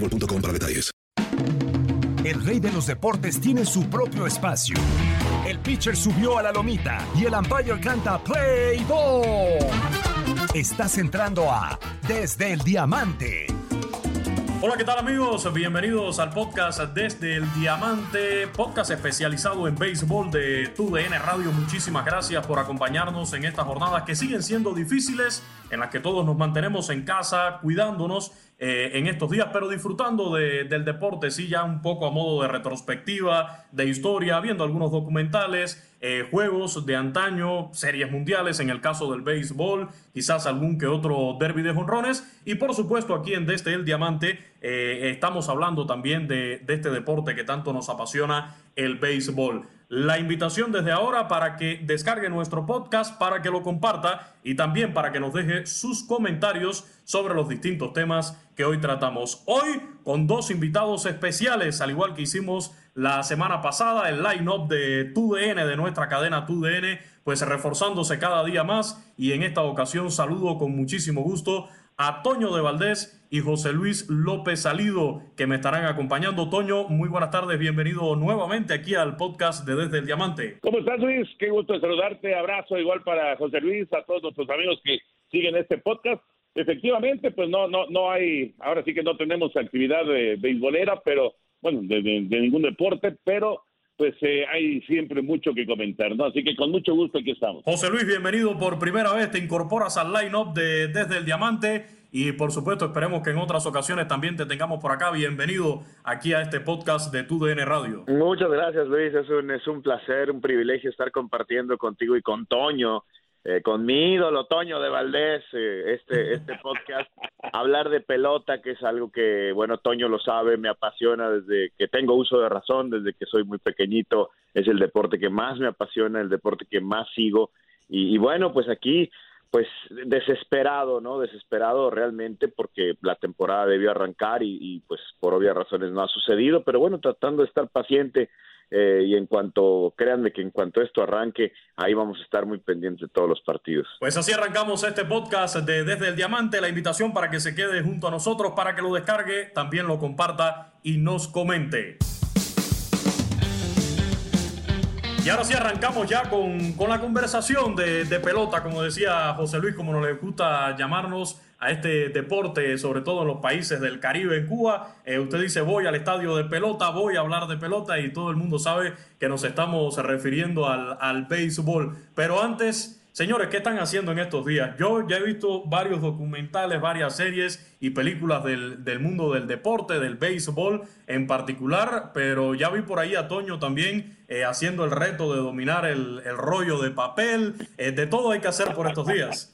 boostmobile.com para detalles. El rey de los deportes tiene su propio espacio. El pitcher subió a la lomita y el umpire canta Play Ball. Estás entrando a Desde el Diamante. Hola, ¿qué tal amigos? Bienvenidos al podcast Desde el Diamante, podcast especializado en béisbol de TUDN Radio. Muchísimas gracias por acompañarnos en estas jornadas que siguen siendo difíciles, en las que todos nos mantenemos en casa, cuidándonos eh, en estos días, pero disfrutando de- del deporte, sí, ya un poco a modo de retrospectiva, de historia, viendo algunos documentales, eh, juegos de antaño, series mundiales en el caso del béisbol, quizás algún que otro derby de jonrones, y por supuesto aquí en Desde el Diamante eh, estamos hablando también de, de este deporte que tanto nos apasiona, el béisbol. La invitación desde ahora para que descargue nuestro podcast, para que lo comparta y también para que nos deje sus comentarios sobre los distintos temas que hoy tratamos. Hoy con dos invitados especiales, al igual que hicimos la semana pasada, el line-up de TUDN, de nuestra cadena TUDN, pues reforzándose cada día más y en esta ocasión saludo con muchísimo gusto a Toño de Valdés y José Luis López Salido, que me estarán acompañando. Toño, muy buenas tardes, bienvenido nuevamente aquí al podcast de Desde el Diamante. ¿Cómo estás, Luis? Qué gusto saludarte. Abrazo igual para José Luis, a todos nuestros amigos que siguen este podcast. Efectivamente, pues no, no, no hay, ahora sí que no tenemos actividad de beisbolera, pero bueno, de- de ningún deporte, pero pues eh, hay siempre mucho que comentar, ¿no? Así que con mucho gusto aquí estamos. José Luis, bienvenido por primera vez, te incorporas al line-up de Desde el Diamante y por supuesto esperemos que en otras ocasiones también te tengamos por acá. Bienvenido aquí a este podcast de TUDN Radio. Muchas gracias, Luis. Es un, es un placer, un privilegio estar compartiendo contigo y con Toño, eh, con mi ídolo Toño de Valdés, eh, este, este podcast. Hablar de pelota, que es algo que, bueno, Toño lo sabe, me apasiona desde que tengo uso de razón, desde que soy muy pequeñito. Es el deporte que más me apasiona, el deporte que más sigo. Y, y bueno, pues aquí pues desesperado, ¿no? Desesperado realmente porque la temporada debió arrancar y, y, pues por obvias razones no ha sucedido, pero bueno, tratando de estar paciente eh, y en cuanto, créanme que en cuanto esto arranque, ahí vamos a estar muy pendientes de todos los partidos. Pues así arrancamos este podcast de Desde el Diamante. La invitación para que se quede junto a nosotros, para que lo descargue, también lo comparta y nos comente. Y ahora sí arrancamos ya con, con la conversación de, de pelota, como decía José Luis, como nos gusta llamarnos a este deporte, sobre todo en los países del Caribe, en Cuba. Eh, usted dice, voy al estadio de pelota, voy a hablar de pelota y todo el mundo sabe que nos estamos refiriendo al, al béisbol. Pero antes, Señores, ¿qué están haciendo en estos días? Yo ya he visto varios documentales, varias series y películas del, del mundo del deporte, del béisbol en particular, pero ya vi por ahí a Toño también eh, haciendo el reto de dominar el, el rollo de papel. Eh, de todo hay que hacer por estos días.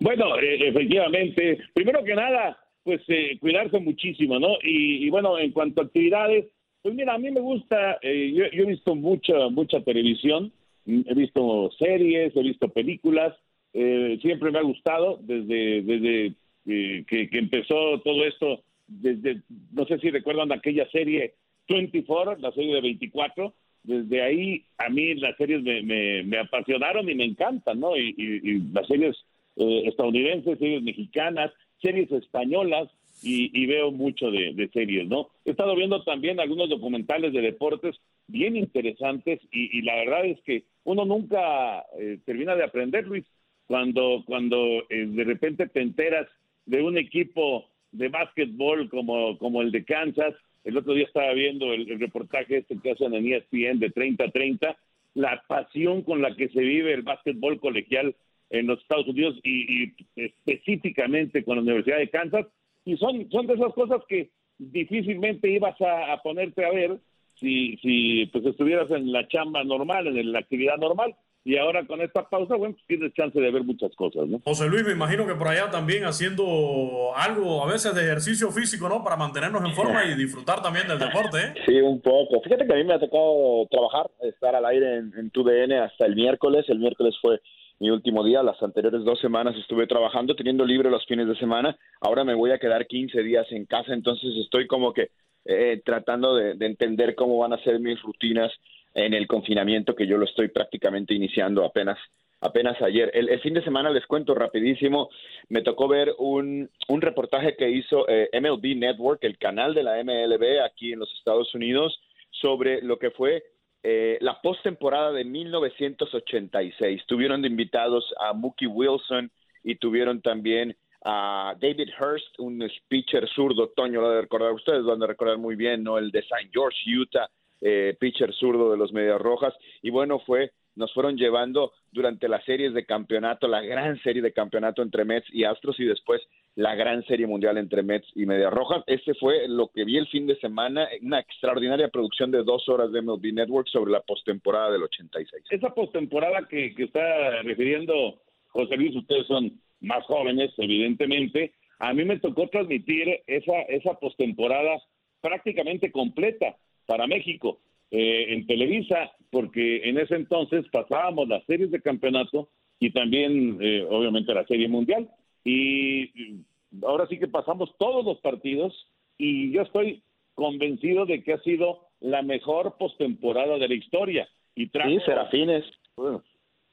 Bueno, eh, efectivamente, primero que nada, pues eh, cuidarse muchísimo, ¿no? Y, y, bueno, en cuanto a actividades, pues mira, a mí me gusta, eh, yo, yo, he visto mucha, mucha televisión, he visto series, he visto películas, eh, siempre me ha gustado desde, desde eh, que, que, empezó todo esto, desde, no sé si recuerdan aquella serie 24, la serie de 24, desde ahí a mí las series me, me, apasionaron y me encantan, ¿no? Y las series eh, estadounidenses, series mexicanas, series españolas, y, y, veo mucho de, de, series, ¿no? He estado viendo también algunos documentales de deportes bien interesantes y, y la verdad es que uno nunca eh, termina de aprender, Luis, cuando, cuando eh, de repente te enteras de un equipo de básquetbol como, como el de Kansas. El otro día estaba viendo el, el reportaje este que hacen en ESPN de 30-30, la pasión con la que se vive el básquetbol colegial en los Estados Unidos y, específicamente con la Universidad de Kansas y son, son de esas cosas que difícilmente ibas a ponerte a ver si, si pues estuvieras en la chamba normal, en la actividad normal. Y ahora con esta pausa, bueno, pues tienes chance de ver muchas cosas, ¿no? José Luis, me imagino que por allá también haciendo algo a veces de ejercicio físico, ¿no? Para mantenernos en forma y disfrutar también del deporte, ¿eh? Sí, un poco. Fíjate que a mí me ha tocado trabajar, estar al aire en, en TUDN hasta el miércoles. El miércoles fue mi último día. Las anteriores dos semanas estuve trabajando, teniendo libre los fines de semana. Ahora me voy a quedar 15 días en casa, entonces estoy como que eh, tratando de, de, entender cómo van a ser mis rutinas en el confinamiento, que yo lo estoy prácticamente iniciando apenas apenas ayer. El, el fin de semana, les cuento rapidísimo, me tocó ver un, un reportaje que hizo eh, MLB Network, el canal de la MLB aquí en los Estados Unidos, sobre lo que fue eh, la postemporada de 1986. Tuvieron de invitados a Mookie Wilson y tuvieron también a David Hurst, un pitcher zurdo, Toño lo de recordar, ustedes van a recordar muy bien, ¿no? El de St. George, Utah, eh, pitcher zurdo de los Medias Rojas. Y bueno, fue nos fueron llevando durante las series de campeonato, la gran serie de campeonato entre Mets y Astros y después la gran serie mundial entre Mets y Medias Rojas. Ese fue lo que vi el fin de semana, una extraordinaria producción de dos horas de MLB Network sobre la postemporada del 86. Esa postemporada que, que está refiriendo José Luis, ustedes son más jóvenes, evidentemente. A mí me tocó transmitir esa, esa postemporada prácticamente completa para México eh, en Televisa, porque en ese entonces pasábamos las series de campeonato y también, eh, obviamente, la serie mundial. Y ahora sí que pasamos todos los partidos y yo estoy convencido de que ha sido la mejor postemporada de la historia. Y trajo, sí, Serafines. Bueno,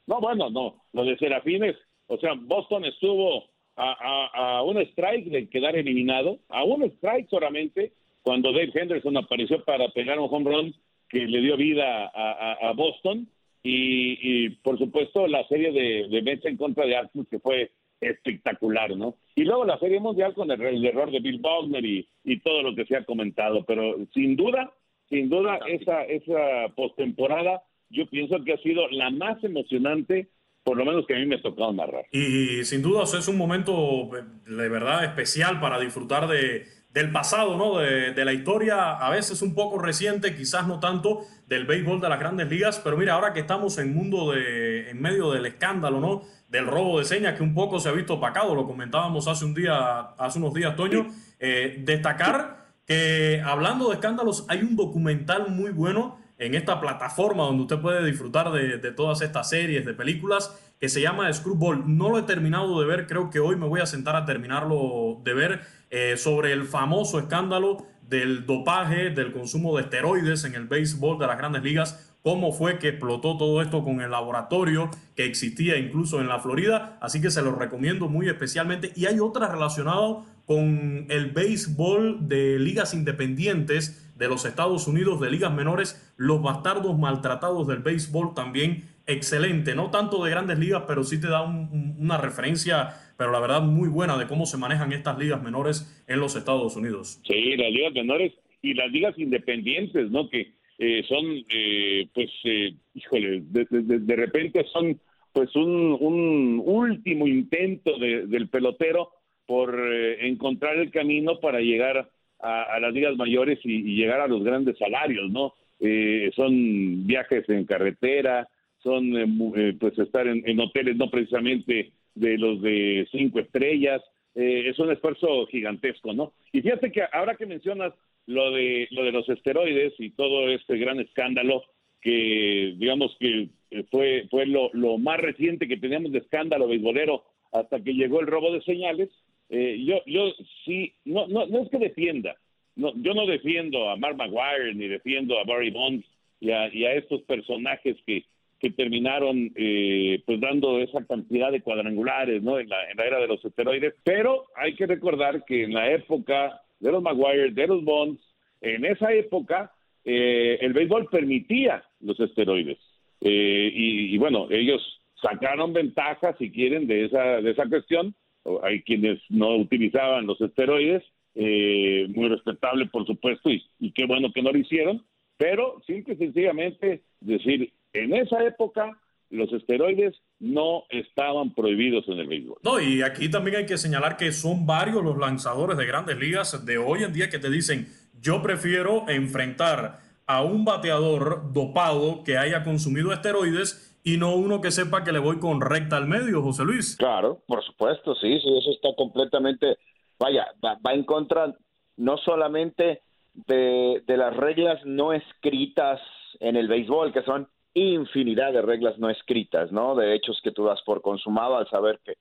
no, bueno, no, lo de Serafines, o sea, Boston estuvo a, a, a un strike de quedar eliminado, a un strike solamente, cuando Dave Henderson apareció para pegar un home run que le dio vida a, a, a Boston. Y, y, por supuesto la serie de, de Mets en contra de Astros que fue espectacular, ¿no? Y luego la serie mundial con el, el error de Bill Bogner y, y, todo lo que se ha comentado, pero sin duda, sin duda esa esa postemporada yo pienso que ha sido la más emocionante por lo menos que a mí me ha tocado narrar. Y sin duda es un momento de verdad especial para disfrutar de, del pasado, ¿no? De, de, la historia, a veces un poco reciente, quizás no tanto del béisbol de las grandes ligas, pero mira, ahora que estamos en mundo de, en medio del escándalo, ¿no? Del robo de señas que un poco se ha visto opacado, lo comentábamos hace un día, hace unos días, Toño, eh, destacar que hablando de escándalos, hay un documental muy bueno en esta plataforma donde usted puede disfrutar de, todas estas series, de películas, que se llama Screwball. No lo he terminado de ver, creo que hoy me voy a sentar a terminarlo de ver eh, sobre el famoso escándalo del dopaje, del consumo de esteroides en el béisbol de las grandes ligas, cómo fue que explotó todo esto con el laboratorio que existía incluso en la Florida, así que se lo recomiendo muy especialmente. Y hay otra relacionada con el béisbol de ligas independientes de los Estados Unidos, de ligas menores, los bastardos maltratados del béisbol también excelente, no tanto de grandes ligas, pero sí te da un, un, una referencia, pero la verdad muy buena de cómo se manejan estas ligas menores en los Estados Unidos. Sí, las ligas menores y las ligas independientes, ¿no? Que eh, son, eh, pues, eh, híjole, de, repente son pues un, último intento del pelotero por eh, encontrar el camino para llegar a, las ligas mayores y, llegar a los grandes salarios, ¿no? Eh, son viajes en carretera, son eh, pues estar en, hoteles no precisamente de los de cinco estrellas, es un esfuerzo gigantesco, ¿no? Y fíjate que ahora que mencionas lo de lo de los esteroides y todo este gran escándalo que digamos que fue fue lo, lo más reciente que teníamos de escándalo beisbolero hasta que llegó el robo de señales eh, yo, yo sí, no, no, no es que defienda, no, yo no defiendo a Mark Maguire ni defiendo a Barry Bonds y a, estos personajes que, que terminaron eh, pues dando esa cantidad de cuadrangulares ¿no? en, la, en la era de los esteroides, pero hay que recordar que en la época de los Maguire, de los Bonds, en esa época eh, el béisbol permitía los esteroides. Y, y bueno, ellos sacaron ventaja, si quieren, de esa, de esa cuestión, hay quienes no utilizaban los esteroides, eh, muy respetable por supuesto, y, qué bueno que no lo hicieron, pero simple y sencillamente decir, en esa época los esteroides no estaban prohibidos en el béisbol. No, y aquí también hay que señalar que son varios los lanzadores de grandes ligas de hoy en día que te dicen, yo prefiero enfrentar a un bateador dopado que haya consumido esteroides y no uno que sepa que le voy con recta al medio, José Luis. Claro, por supuesto, sí, sí eso está completamente, vaya, va, en contra no solamente de, de, las reglas no escritas en el béisbol, que son infinidad de reglas no escritas, ¿no? De hechos que tú das por consumado al saber que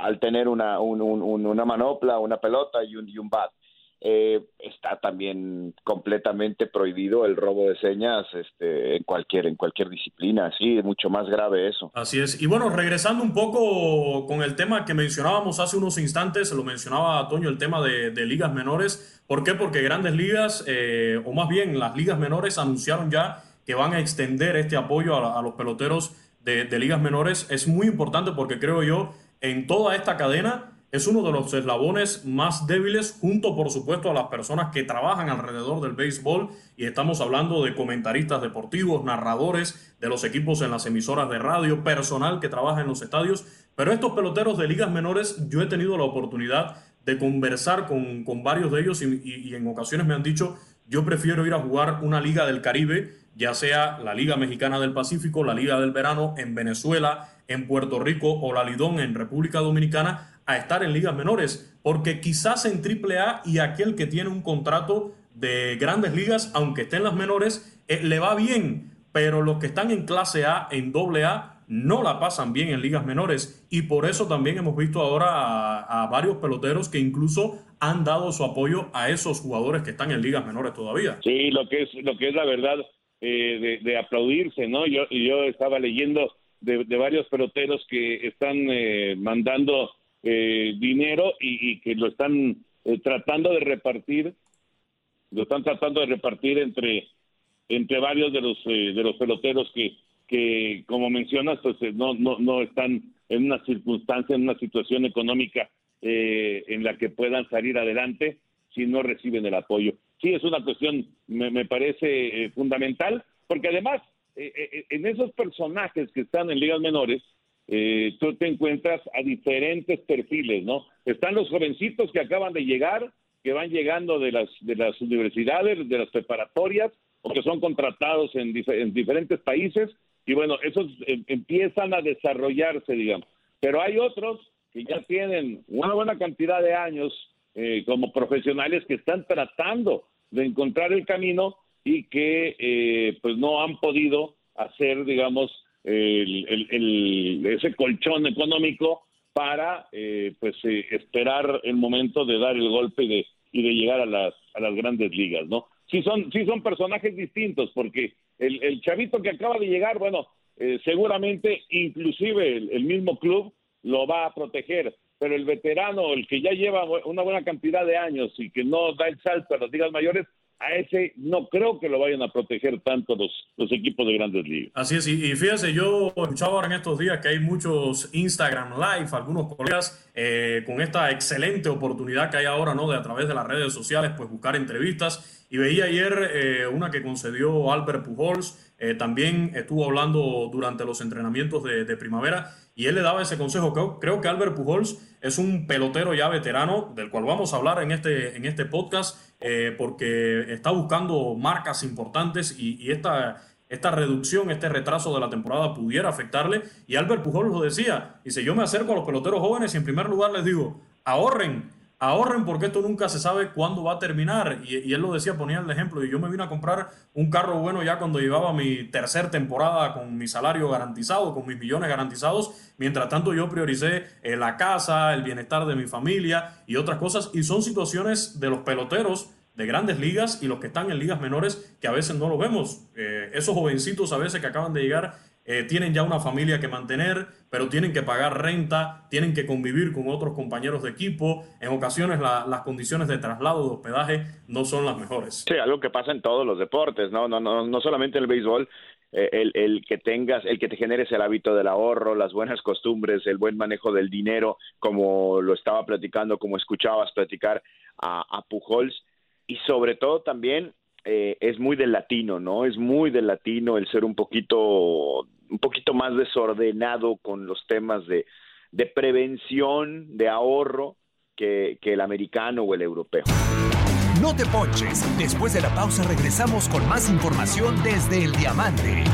al tener una, una manopla, una pelota y un, y un bat, eh, está también completamente prohibido el robo de señas este, en cualquier en cualquier disciplina, sí, mucho más grave eso. Así es. Y bueno, regresando un poco con el tema que mencionábamos hace unos instantes, lo mencionaba Toño, el tema de, ligas menores. ¿Por qué? Porque grandes ligas, eh, o más bien las ligas menores, anunciaron ya que van a extender este apoyo a, los peloteros de, de ligas menores. Es muy importante porque creo yo, en toda esta cadena, es uno de los eslabones más débiles, junto por supuesto a las personas que trabajan alrededor del béisbol, y estamos hablando de comentaristas deportivos, narradores de los equipos en las emisoras de radio, personal que trabaja en los estadios, pero estos peloteros de ligas menores, yo he tenido la oportunidad de conversar con, varios de ellos y, y en ocasiones me han dicho, yo prefiero ir a jugar una liga del Caribe, ya sea la Liga Mexicana del Pacífico, la Liga del Verano en Venezuela, en Puerto Rico o la Lidón en República Dominicana, a estar en ligas menores, porque quizás en AAA y aquel que tiene un contrato de grandes ligas, aunque esté en las menores, eh, le va bien, pero los que están en clase A, en doble A, no la pasan bien en ligas menores y por eso también hemos visto ahora a, varios peloteros que incluso han dado su apoyo a esos jugadores que están en ligas menores todavía. Sí, lo que es lo que es la verdad eh, de, aplaudirse, ¿no? Yo yo estaba leyendo de, varios peloteros que están eh, mandando eh, dinero y, que lo están eh, tratando de repartir, lo están tratando de repartir entre entre varios de los eh, de los peloteros que que como mencionas pues no no no están en una circunstancia en una situación económica en la que puedan salir adelante si no reciben el apoyo. Sí es una cuestión me, me parece fundamental porque además en esos personajes que están en ligas menores eh, tú te encuentras a diferentes perfiles, ¿no? Están los jovencitos que acaban de llegar, que van llegando de las, de las universidades, de las preparatorias, o que son contratados en, diferentes países, y bueno, esos em, empiezan a desarrollarse, digamos. Pero hay otros que ya tienen una buena cantidad de años eh, como profesionales que están tratando de encontrar el camino y que eh, pues no han podido hacer, digamos, el, ese colchón económico para eh, pues eh, esperar el momento de dar el golpe y de, y de llegar a las, a las grandes ligas, ¿no? Sí son, sí son personajes distintos, porque el, el chavito que acaba de llegar, bueno, eh, seguramente inclusive el, mismo club lo va a proteger, pero el veterano, el que ya lleva una buena cantidad de años y que no da el salto a las ligas mayores, a ese no creo que lo vayan a proteger tanto los, los equipos de grandes ligas. Así es, y, fíjense, yo escuchaba ahora en estos días que hay muchos Instagram Live, algunos colegas eh, con esta excelente oportunidad que hay ahora, ¿no? De a través de las redes sociales, pues buscar entrevistas. Y veía ayer eh, una que concedió Albert Pujols, eh, también estuvo hablando durante los entrenamientos de, de primavera y él le daba ese consejo. Creo, creo, que Albert Pujols es un pelotero ya veterano, del cual vamos a hablar en este, en este podcast, eh, porque está buscando marcas importantes y, esta, esta reducción, este retraso de la temporada pudiera afectarle. Y Albert Pujols lo decía, dice, yo me acerco a los peloteros jóvenes y en primer lugar les digo, ahorren ahorren porque esto nunca se sabe cuándo va a terminar. Y, él lo decía, ponía el ejemplo, y yo me vine a comprar un carro bueno ya cuando llevaba mi tercer temporada con mi salario garantizado, con mis millones garantizados. Mientras tanto yo prioricé eh, la casa, el bienestar de mi familia y otras cosas. Y son situaciones de los peloteros de grandes ligas y los que están en ligas menores que a veces no lo vemos. Eh, esos jovencitos a veces que acaban de llegar eh, tienen ya una familia que mantener, pero tienen que pagar renta, tienen que convivir con otros compañeros de equipo. En ocasiones las condiciones de traslado, de hospedaje, no son las mejores. Sí, algo que pasa en todos los deportes, no, no, no, no solamente el béisbol. Eh, el, el, que tengas, el que te generes el hábito del ahorro, las buenas costumbres, el buen manejo del dinero, como lo estaba platicando, como escuchabas platicar a, a Pujols, y sobre todo también eh, es muy del latino, ¿no? Es muy del latino el ser un poquito, un poquito más desordenado con los temas de, de prevención, de ahorro, que, que el americano o el europeo. No te ponches. Después de la pausa regresamos con más información desde el diamante.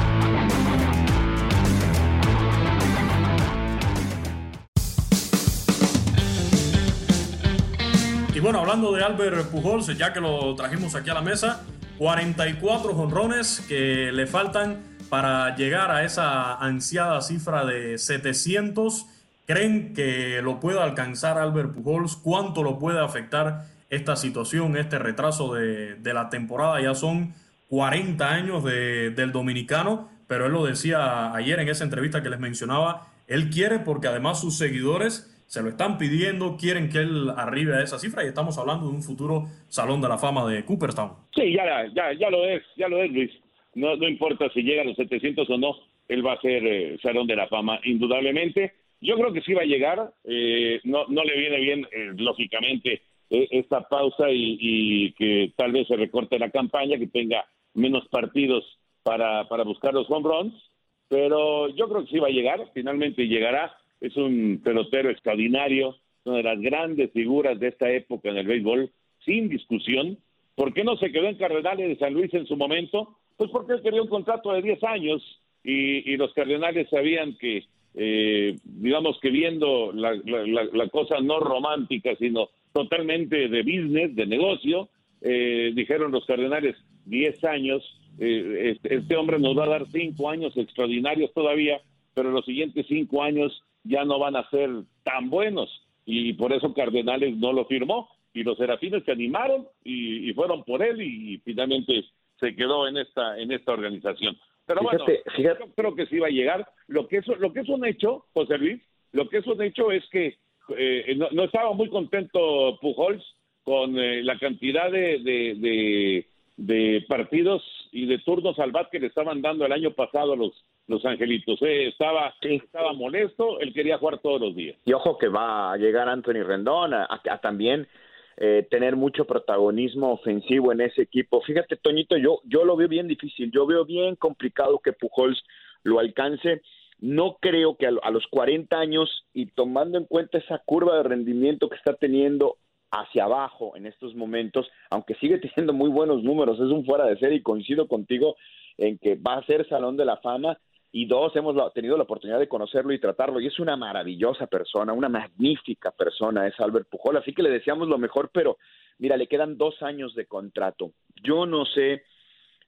Y bueno, hablando de Albert Pujols, ya que lo trajimos aquí a la mesa, 44 jonrones que le faltan para llegar a esa ansiada cifra de 700. ¿Creen que lo pueda alcanzar Albert Pujols? ¿Cuánto lo puede afectar esta situación, este retraso de, la temporada? Ya son 40 años del dominicano, pero él lo decía ayer en esa entrevista que les mencionaba. Él quiere porque además sus seguidores se lo están pidiendo, quieren que él arribe a esa cifra y estamos hablando de un futuro Salón de la Fama de Cooperstown. Sí, ya, lo es, ya lo es, Luis. No, importa si llega a los 700 o no, él va a ser eh, Salón de la Fama, indudablemente. Yo creo que sí va a llegar, eh, no, le viene bien, eh, lógicamente, esta pausa y, y, que tal vez se recorte la campaña, que tenga menos partidos para, para buscar los home runs, pero yo creo que sí va a llegar, finalmente llegará es un pelotero extraordinario, una de las grandes figuras de esta época en el béisbol, sin discusión. ¿Por qué no se quedó en Cardenales de San Luis en su momento? Pues porque él quería un contrato de 10 años y, los Cardenales sabían que, eh, digamos que viendo la, cosa no romántica, sino totalmente de business, de negocio, eh, dijeron los Cardenales 10 años, eh, este, este hombre nos va a dar 5 años extraordinarios todavía, pero los siguientes 5 años ya no van a ser tan buenos y por eso Cardenales no lo firmó y los Serafines se animaron y, fueron por él y, finalmente se quedó en esta en esta organización. Pero bueno, yo creo que sí va a llegar. Lo que es lo que es un hecho, José Luis, lo que es un hecho es que eh, no, estaba muy contento Pujols con eh, la cantidad de, de, de, partidos y de turnos al bat que le estaban dando el año pasado a los los Angelitos. Eh, estaba, estaba molesto, él quería jugar todos los días. Y ojo que va a llegar Anthony Rendón a, también eh, tener mucho protagonismo ofensivo en ese equipo. Fíjate, Toñito, yo, yo lo veo bien difícil, yo veo bien complicado que Pujols lo alcance. No creo que a, a los 40 años y tomando en cuenta esa curva de rendimiento que está teniendo hacia abajo en estos momentos, aunque sigue teniendo muy buenos números, es un fuera de serie y coincido contigo en que va a ser Salón de la Fama, y dos, hemos tenido la oportunidad de conocerlo y tratarlo, y es una maravillosa persona, una magnífica persona, es Albert Pujol, así que le deseamos lo mejor, pero mira, le quedan dos años de contrato. Yo no sé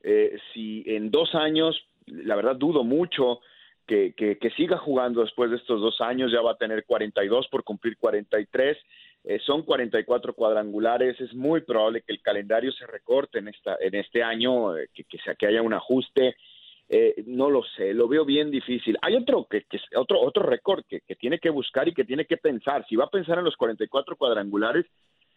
eh, si en dos años, la verdad dudo mucho que, que, que, siga jugando después de estos dos años, ya va a tener 42 por cumplir 43. Eh, son 44 cuadrangulares, es muy probable que el calendario se recorte en, esta, en este año, eh, que, que, que haya un ajuste. Eh, no lo sé, lo veo bien difícil. Hay otro que, que otro otro récord que, tiene que buscar y que tiene que pensar. Si va a pensar en los 44 cuadrangulares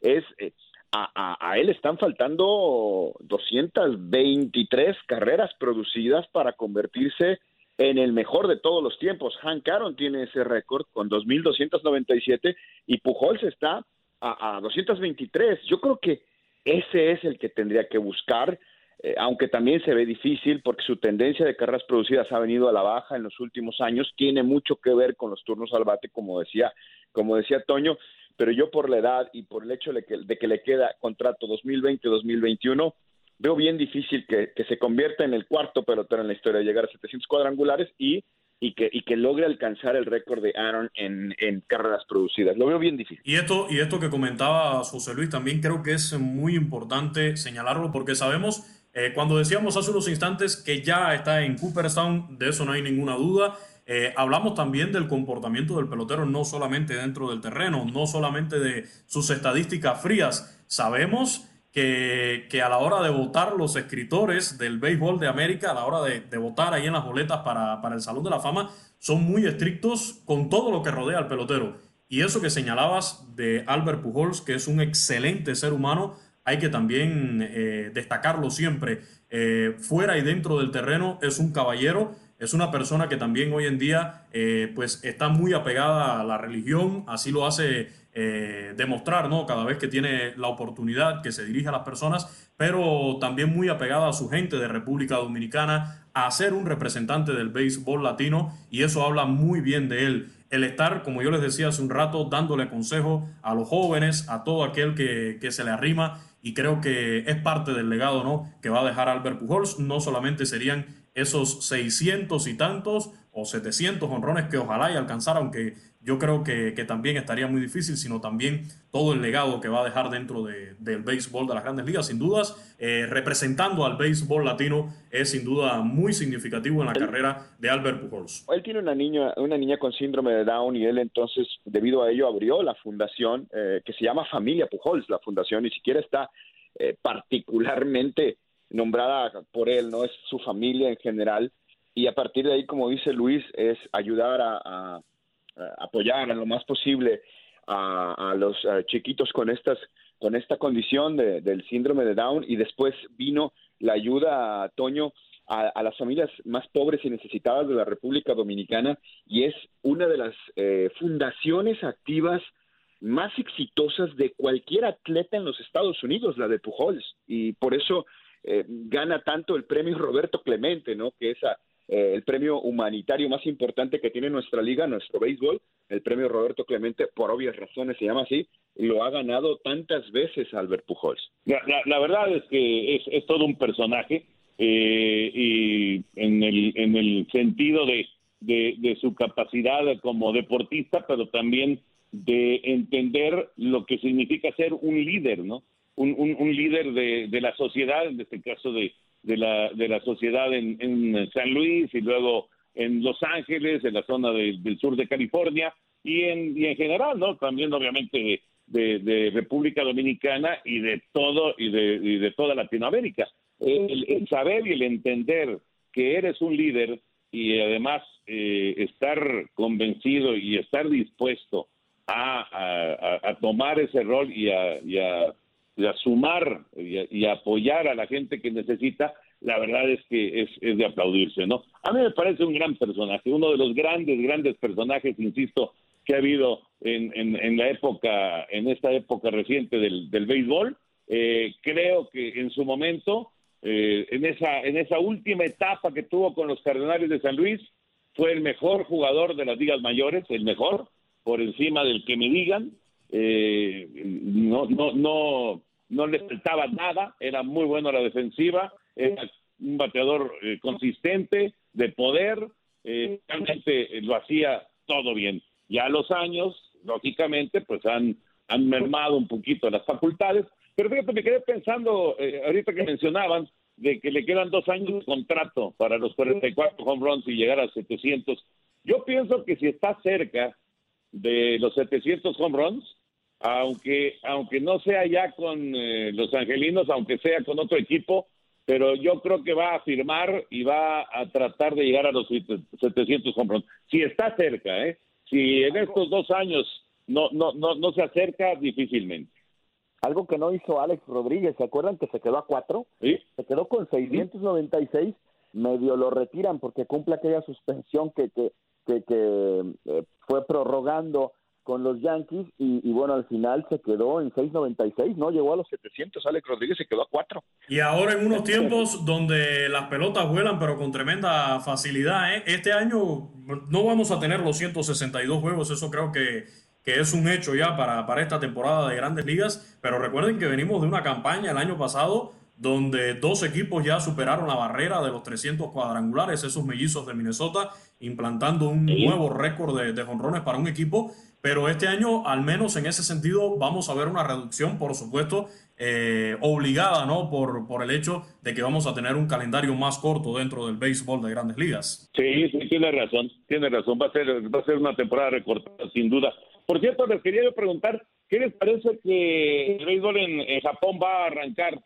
es eh, a, a, él están faltando 223 carreras producidas para convertirse en el mejor de todos los tiempos. Hank Aaron tiene ese récord con 2.297 y Pujols está a, a 223. Yo creo que ese es el que tendría que buscar, eh, aunque también se ve difícil porque su tendencia de carreras producidas ha venido a la baja en los últimos años, tiene mucho que ver con los turnos al bate, como decía, como decía Toño, pero yo por la edad y por el hecho de que, de que le queda contrato 2020-2021, veo bien difícil que, que, se convierta en el cuarto pelotero en la historia de llegar a 700 cuadrangulares y y que, y que logre alcanzar el récord de Aaron en, en, carreras producidas. Lo veo bien difícil. Y esto, y esto que comentaba José Luis también creo que es muy importante señalarlo porque sabemos, eh, cuando decíamos hace unos instantes que ya está en Cooperstown, de eso no hay ninguna duda. Eh, hablamos también del comportamiento del pelotero, no solamente dentro del terreno, no solamente de sus estadísticas frías. Sabemos que, a la hora de votar los escritores del béisbol de América, a la hora de, de votar ahí en las boletas para, para, el Salón de la Fama, son muy estrictos con todo lo que rodea al pelotero. Y eso que señalabas de Albert Pujols, que es un excelente ser humano, hay que también eh, destacarlo siempre. Eh, fuera y dentro del terreno es un caballero, es una persona que también hoy en día eh, pues está muy apegada a la religión, así lo hace eh, demostrar, ¿no? Cada vez que tiene la oportunidad, que se dirige a las personas, pero también muy apegada a su gente de República Dominicana, a ser un representante del béisbol latino, y eso habla muy bien de él. El estar, como yo les decía hace un rato, dándole consejo a los jóvenes, a todo aquel que, que se le arrima, y creo que es parte del legado, ¿no? Que va a dejar Albert Pujols. No solamente serían esos 600 y tantos o 700 honrones que ojalá y alcanzara, aunque yo creo que, que, también estaría muy difícil, sino también todo el legado que va a dejar dentro de, del béisbol de las grandes ligas. Sin dudas, eh, representando al béisbol latino es sin duda muy significativo en la carrera de Albert Pujols. Él tiene una niña, una niña con síndrome de Down y él entonces, debido a ello, abrió la fundación eh, que se llama Familia Pujols. La fundación ni siquiera está eh, particularmente nombrada por él, no es su familia en general. Y a partir de ahí, como dice Luis, es ayudar a, a apoyar en lo más posible a, a los a chiquitos con estas con esta condición de, del síndrome de Down. Y después vino la ayuda a Toño a, a, las familias más pobres y necesitadas de la República Dominicana. Y es una de las eh, fundaciones activas más exitosas de cualquier atleta en los Estados Unidos, la de Pujols, y por eso eh, gana tanto el premio Roberto Clemente, ¿no? Que es a, eh, el premio humanitario más importante que tiene nuestra liga, nuestro béisbol, el premio Roberto Clemente, por obvias razones se llama así, lo ha ganado tantas veces Albert Pujols. La, verdad es que es, todo un personaje eh, y en el, en el sentido de, de, de su capacidad como deportista, pero también de entender lo que significa ser un líder, ¿no? Un, un, un líder de, de la sociedad, en este caso de, de la, de la sociedad en, en San Luis y luego en Los Ángeles, en la zona de, del sur de California y en, y en general, ¿no? También obviamente de, de, República Dominicana y de todo y de, y de toda Latinoamérica. El, el, saber y el entender que eres un líder y además eh, estar convencido y estar dispuesto a, a, a tomar ese rol y a, y a y a sumar y a, y apoyar a la gente que necesita, la verdad es que es, es, de aplaudirse, ¿no? A mí me parece un gran personaje, uno de los grandes, grandes personajes, insisto, que ha habido en, en, en la época, en esta época reciente del, del béisbol. Eh, creo que en su momento, eh, en, esa, en esa última etapa que tuvo con los Cardenales de San Luis, fue el mejor jugador de las ligas mayores, el mejor, por encima del que me digan, eh, no, no, no, no le faltaba nada, era muy bueno a la defensiva, era un bateador eh, consistente, de poder, eh, realmente lo hacía todo bien. Ya los años, lógicamente, pues han, han mermado un poquito las facultades, pero fíjate, me quedé pensando, eh, ahorita que mencionaban, de que le quedan dos años de contrato para los 44 home runs y llegar a 700. Yo pienso que si está cerca de los 700 home runs, aunque aunque no sea ya con eh, los angelinos, aunque sea con otro equipo, pero yo creo que va a firmar y va a tratar de llegar a los 700 home Si está cerca, ¿eh? Si en estos dos años no no no, no se acerca, difícilmente. algo que no hizo Alex Rodríguez, ¿se acuerdan que se quedó a cuatro? Sí. Se quedó con 696, medio lo retiran porque cumple aquella suspensión que, que, que, que, eh, fue prorrogando con los Yankees y, y, bueno, al final se quedó en 6.96, no llegó a los 700, Alex Rodríguez se quedó a 4. Y ahora en unos tiempos donde las pelotas vuelan pero con tremenda facilidad, ¿eh? este año no vamos a tener los 162 juegos, eso creo que, que es un hecho ya para, para esta temporada de grandes ligas, pero recuerden que venimos de una campaña el año pasado donde dos equipos ya superaron la barrera de los 300 cuadrangulares, esos mellizos de Minnesota, implantando un nuevo récord de, de jonrones para un equipo. Pero este año, al menos en ese sentido, vamos a ver una reducción, por supuesto, eh, obligada, ¿no? Por, por el hecho de que vamos a tener un calendario más corto dentro del béisbol de grandes ligas. Sí, sí, tiene razón, tiene razón. Va a ser, va a ser una temporada recortada, sin duda. Por cierto, les quería yo preguntar, ¿qué les parece que el béisbol en, en Japón va a arrancar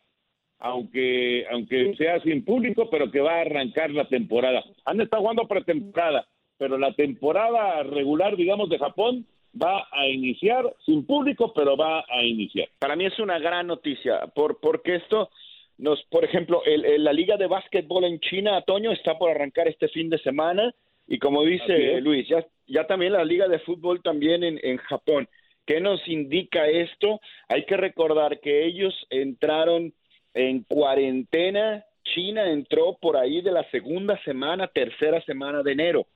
aunque aunque sea sin público, pero que va a arrancar la temporada. Han estado jugando pretemporada, pero la temporada regular, digamos, de Japón va a iniciar sin público, pero va a iniciar. Para mí es una gran noticia, por, porque esto nos, por ejemplo, el, el, la liga de básquetbol en China, Toño, está por arrancar este fin de semana y como dice Luis, ya, ya también la liga de fútbol también en, en Japón. ¿Qué nos indica esto? Hay que recordar que ellos entraron en cuarentena. China entró por ahí de la segunda semana, tercera semana de enero.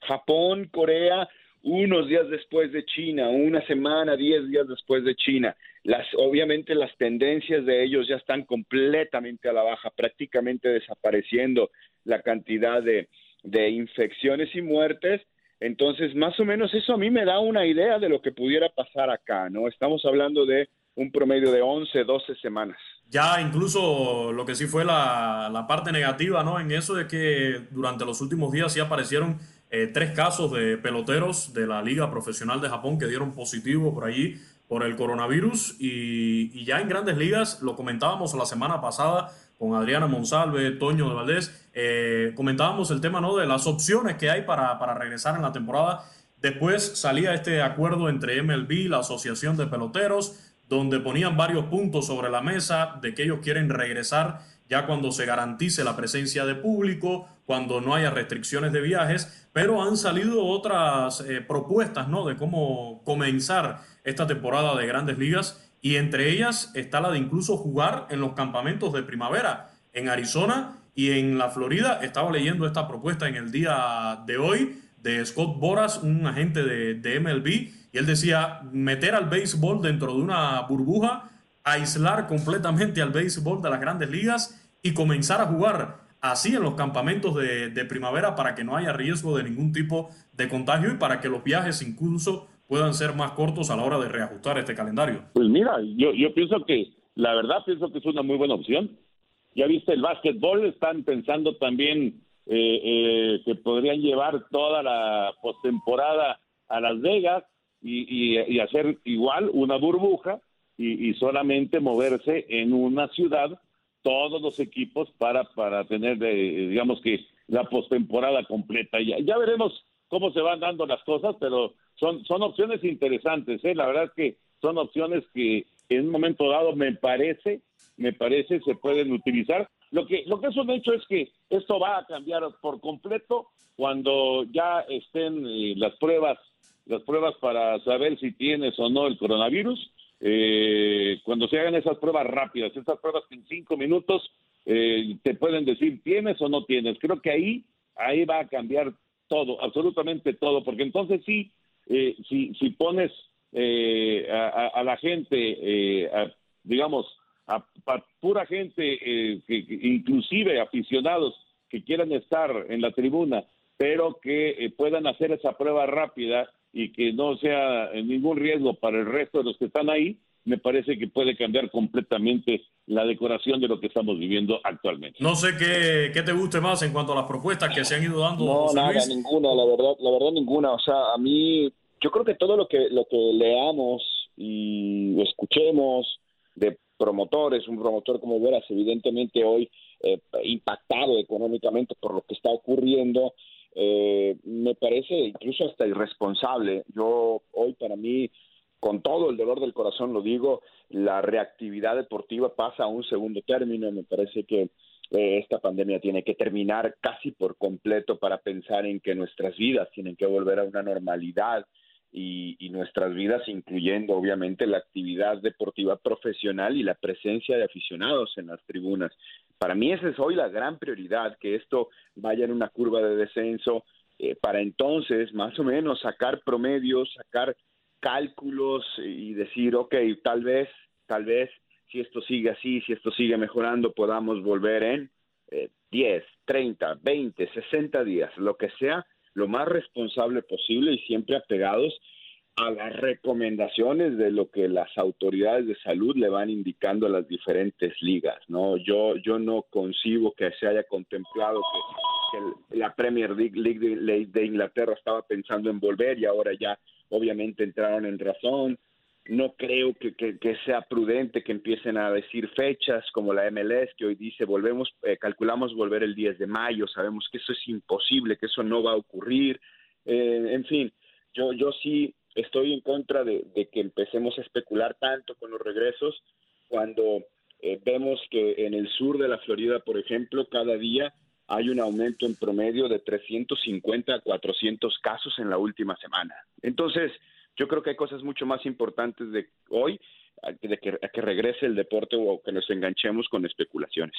Japón, Corea, unos días después de China, una semana, diez días después de China. Las, obviamente las tendencias de ellos ya están completamente a la baja, prácticamente desapareciendo la cantidad de, de infecciones y muertes. Entonces, más o menos eso a mí me da una idea de lo que pudiera pasar acá, ¿no? Estamos hablando de un promedio de 11, 12 semanas. Ya incluso lo que sí fue la, la parte negativa, ¿no? En eso de que durante los últimos días sí aparecieron eh, tres casos de peloteros de la Liga Profesional de Japón que dieron positivo por allí por el coronavirus y, ya en grandes ligas, lo comentábamos la semana pasada con Adriana Monsalve, Toño de Valdés, eh, comentábamos el tema ¿no? de las opciones que hay para, para regresar en la temporada. Después salía este acuerdo entre MLB, la Asociación de Peloteros, donde ponían varios puntos sobre la mesa de que ellos quieren regresar ya cuando se garantice la presencia de público, cuando no haya restricciones de viajes, pero han salido otras eh, propuestas, ¿no? De cómo comenzar esta temporada de grandes ligas y entre ellas está la de incluso jugar en los campamentos de primavera en Arizona y en la Florida. Estaba leyendo esta propuesta en el día de hoy de Scott Boras, un agente de, de MLB, y él decía meter al béisbol dentro de una burbuja, aislar completamente al béisbol de las grandes ligas y comenzar a jugar así en los campamentos de, de, primavera para que no haya riesgo de ningún tipo de contagio y para que los viajes incluso puedan ser más cortos a la hora de reajustar este calendario. Pues mira, yo, yo pienso que, la verdad, pienso que es una muy buena opción. Ya viste el básquetbol, están pensando también eh, eh, que podrían llevar toda la postemporada a Las Vegas y, y, hacer igual una burbuja y solamente moverse en una ciudad todos los equipos para, para tener, de, digamos que, la postemporada completa. Ya, ya veremos cómo se van dando las cosas, pero son, son opciones interesantes. ¿eh? La verdad es que son opciones que en un momento dado me parece, me parece se pueden utilizar. Lo que, lo que es un hecho es que esto va a cambiar por completo cuando ya estén eh, las pruebas, las pruebas para saber si tienes o no el coronavirus eh, cuando se hagan esas pruebas rápidas, esas pruebas que en cinco minutos eh, te pueden decir tienes o no tienes. Creo que ahí, ahí va a cambiar todo, absolutamente todo, porque entonces sí, eh, si, si pones eh, a, a, la gente, eh, a, digamos, a, pura gente, eh, que, que, inclusive aficionados que quieran estar en la tribuna, pero que puedan hacer esa prueba rápida, y que no sea ningún riesgo para el resto de los que están ahí, me parece que puede cambiar completamente la decoración de lo que estamos viviendo actualmente. No sé qué, qué te guste más en cuanto a las propuestas que se han ido dando. No, nada, Luis. ninguna, la verdad, la verdad ninguna. O sea, a mí, yo creo que todo lo que lo que leamos y escuchemos de promotores, un promotor como Veras, evidentemente hoy eh, impactado económicamente por lo que está ocurriendo, eh, me parece incluso hasta irresponsable. Yo hoy para mí con todo el dolor del corazón lo digo, la reactividad deportiva pasa a un segundo término. Me parece que eh, esta pandemia tiene que terminar casi por completo para pensar en que nuestras vidas tienen que volver a una normalidad y, y, nuestras vidas, incluyendo obviamente la actividad deportiva profesional y la presencia de aficionados en las tribunas. Para mí esa es hoy la gran prioridad, que esto vaya en una curva de descenso, eh, para entonces más o menos sacar promedios, sacar cálculos y decir, ok, tal vez, tal vez, si esto sigue así, si esto sigue mejorando, podamos volver en eh, 10, 30, 20, 60 días, lo que sea, lo más responsable posible y siempre apegados a las recomendaciones de lo que las autoridades de salud le van indicando a las diferentes ligas, ¿no? Yo yo no concibo que se haya contemplado que, la Premier League, de, de Inglaterra estaba pensando en volver y ahora ya obviamente entraron en razón. No creo que, que, que, sea prudente que empiecen a decir fechas como la MLS que hoy dice volvemos, eh, calculamos volver el 10 de mayo, sabemos que eso es imposible, que eso no va a ocurrir. Eh, en fin, yo, yo sí estoy en contra de, que empecemos a especular tanto con los regresos cuando eh, vemos que en el sur de la Florida, por ejemplo, cada día hay un aumento en promedio de 350 a 400 casos en la última semana. Entonces, yo creo que hay cosas mucho más importantes de hoy de que, regrese el deporte o que nos enganchemos con especulaciones.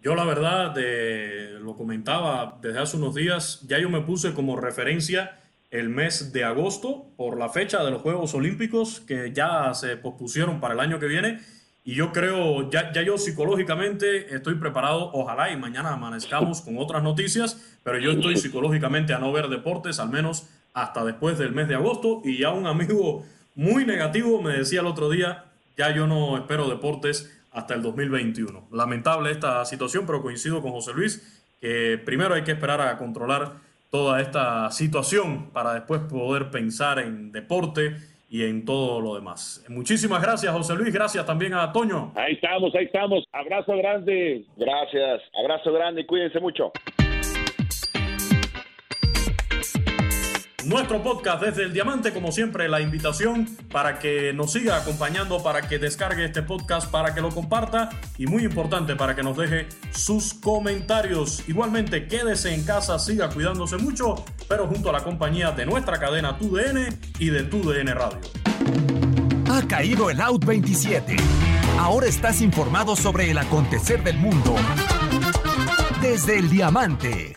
Yo la verdad, de, lo comentaba desde hace unos días, ya yo me puse como referencia el mes de agosto por la fecha de los Juegos Olímpicos que ya se pospusieron para el año que viene y yo creo, ya, yo psicológicamente estoy preparado, ojalá y mañana amanezcamos con otras noticias, pero yo estoy psicológicamente a no ver deportes, al menos hasta después del mes de agosto. Y ya un amigo muy negativo me decía el otro día, ya yo no espero deportes hasta el 2021. Lamentable esta situación, pero coincido con José Luis, que primero hay que esperar a controlar toda esta situación para después poder pensar en deporte y en todo lo demás. Muchísimas gracias, José Luis. Gracias también a Toño. Ahí estamos, ahí estamos. Abrazo grande. Gracias. Abrazo grande y cuídense mucho. Nuestro podcast desde el Diamante, como siempre, la invitación para que nos siga acompañando, para que descargue este podcast, para que lo comparta y muy importante, para que nos deje sus comentarios. Igualmente, quédese en casa, siga cuidándose mucho, pero junto a la compañía de nuestra cadena TUDN y de TUDN Radio. Ha caído el Out 27. Ahora estás informado sobre el acontecer del mundo desde el Diamante.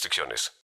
restricciones.